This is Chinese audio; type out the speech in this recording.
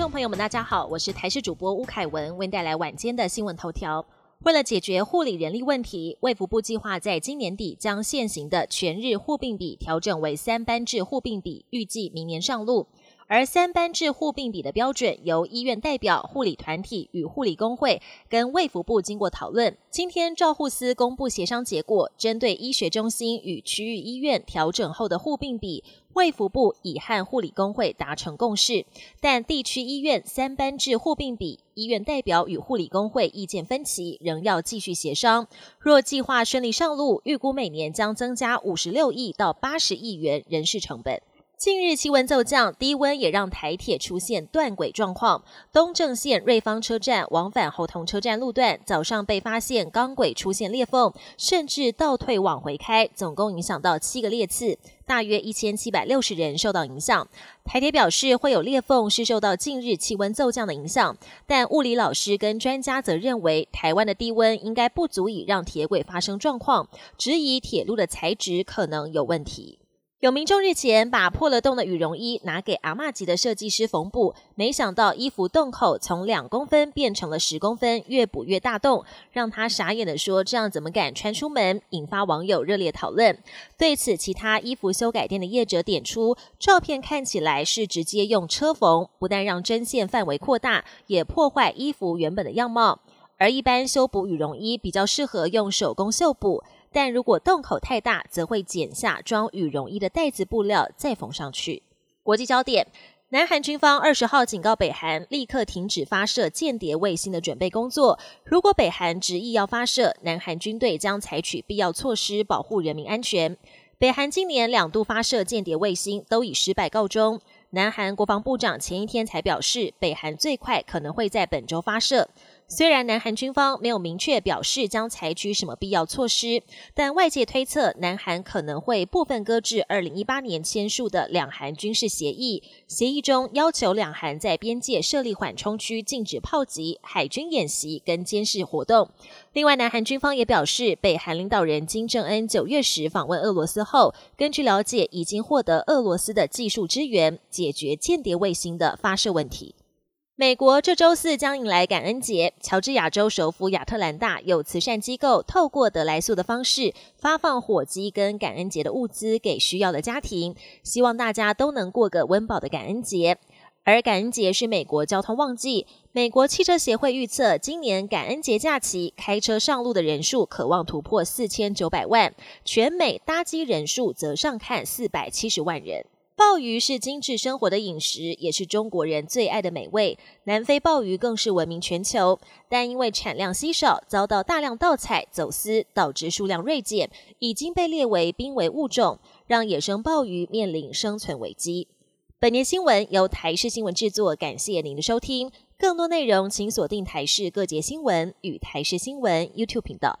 众朋友们，大家好，我是台视主播吴凯文，为您带来晚间的新闻头条。为了解决护理人力问题，卫福部计划在今年底将现行的全日护病比调整为三班制护病比，预计明年上路。而三班制护病比的标准，由医院代表、护理团体与护理工会跟卫福部经过讨论，今天照护司公布协商结果，针对医学中心与区域医院调整后的护病比，卫福部已和护理工会达成共识，但地区医院三班制护病比，医院代表与护理工会意见分歧，仍要继续协商。若计划顺利上路，预估每年将增加五十六亿到八十亿元人事成本。近日气温骤降，低温也让台铁出现断轨状况。东正线瑞芳车站往返猴硐车站路段，早上被发现钢轨出现裂缝，甚至倒退往回开，总共影响到七个列次，大约一千七百六十人受到影响。台铁表示，会有裂缝是受到近日气温骤降的影响，但物理老师跟专家则认为，台湾的低温应该不足以让铁轨发生状况，质疑铁路的材质可能有问题。有民众日前把破了洞的羽绒衣拿给阿嬷级的设计师缝补，没想到衣服洞口从两公分变成了十公分，越补越大洞，让他傻眼的说：“这样怎么敢穿出门？”引发网友热烈讨论。对此，其他衣服修改店的业者点出，照片看起来是直接用车缝，不但让针线范围扩大，也破坏衣服原本的样貌。而一般修补羽绒衣比较适合用手工绣补。但如果洞口太大，则会剪下装羽绒衣的袋子布料再缝上去。国际焦点：南韩军方二十号警告北韩，立刻停止发射间谍卫星的准备工作。如果北韩执意要发射，南韩军队将采取必要措施保护人民安全。北韩今年两度发射间谍卫星，都以失败告终。南韩国防部长前一天才表示，北韩最快可能会在本周发射。虽然南韩军方没有明确表示将采取什么必要措施，但外界推测南韩可能会部分搁置二零一八年签署的两韩军事协议。协议中要求两韩在边界设立缓冲区，禁止炮击、海军演习跟监视活动。另外，南韩军方也表示，北韩领导人金正恩九月时访问俄罗斯后，根据了解，已经获得俄罗斯的技术支援，解决间谍卫星的发射问题。美国这周四将迎来感恩节，乔治亚州首府亚特兰大有慈善机构透过得来速的方式发放火鸡跟感恩节的物资给需要的家庭，希望大家都能过个温饱的感恩节。而感恩节是美国交通旺季，美国汽车协会预测今年感恩节假期开车上路的人数可望突破四千九百万，全美搭机人数则上看四百七十万人。鲍鱼是精致生活的饮食，也是中国人最爱的美味。南非鲍鱼更是闻名全球，但因为产量稀少，遭到大量盗采、走私，导致数量锐减，已经被列为濒危物种，让野生鲍鱼面临生存危机。本年新闻由台视新闻制作，感谢您的收听。更多内容请锁定台视各节新闻与台视新闻 YouTube 频道。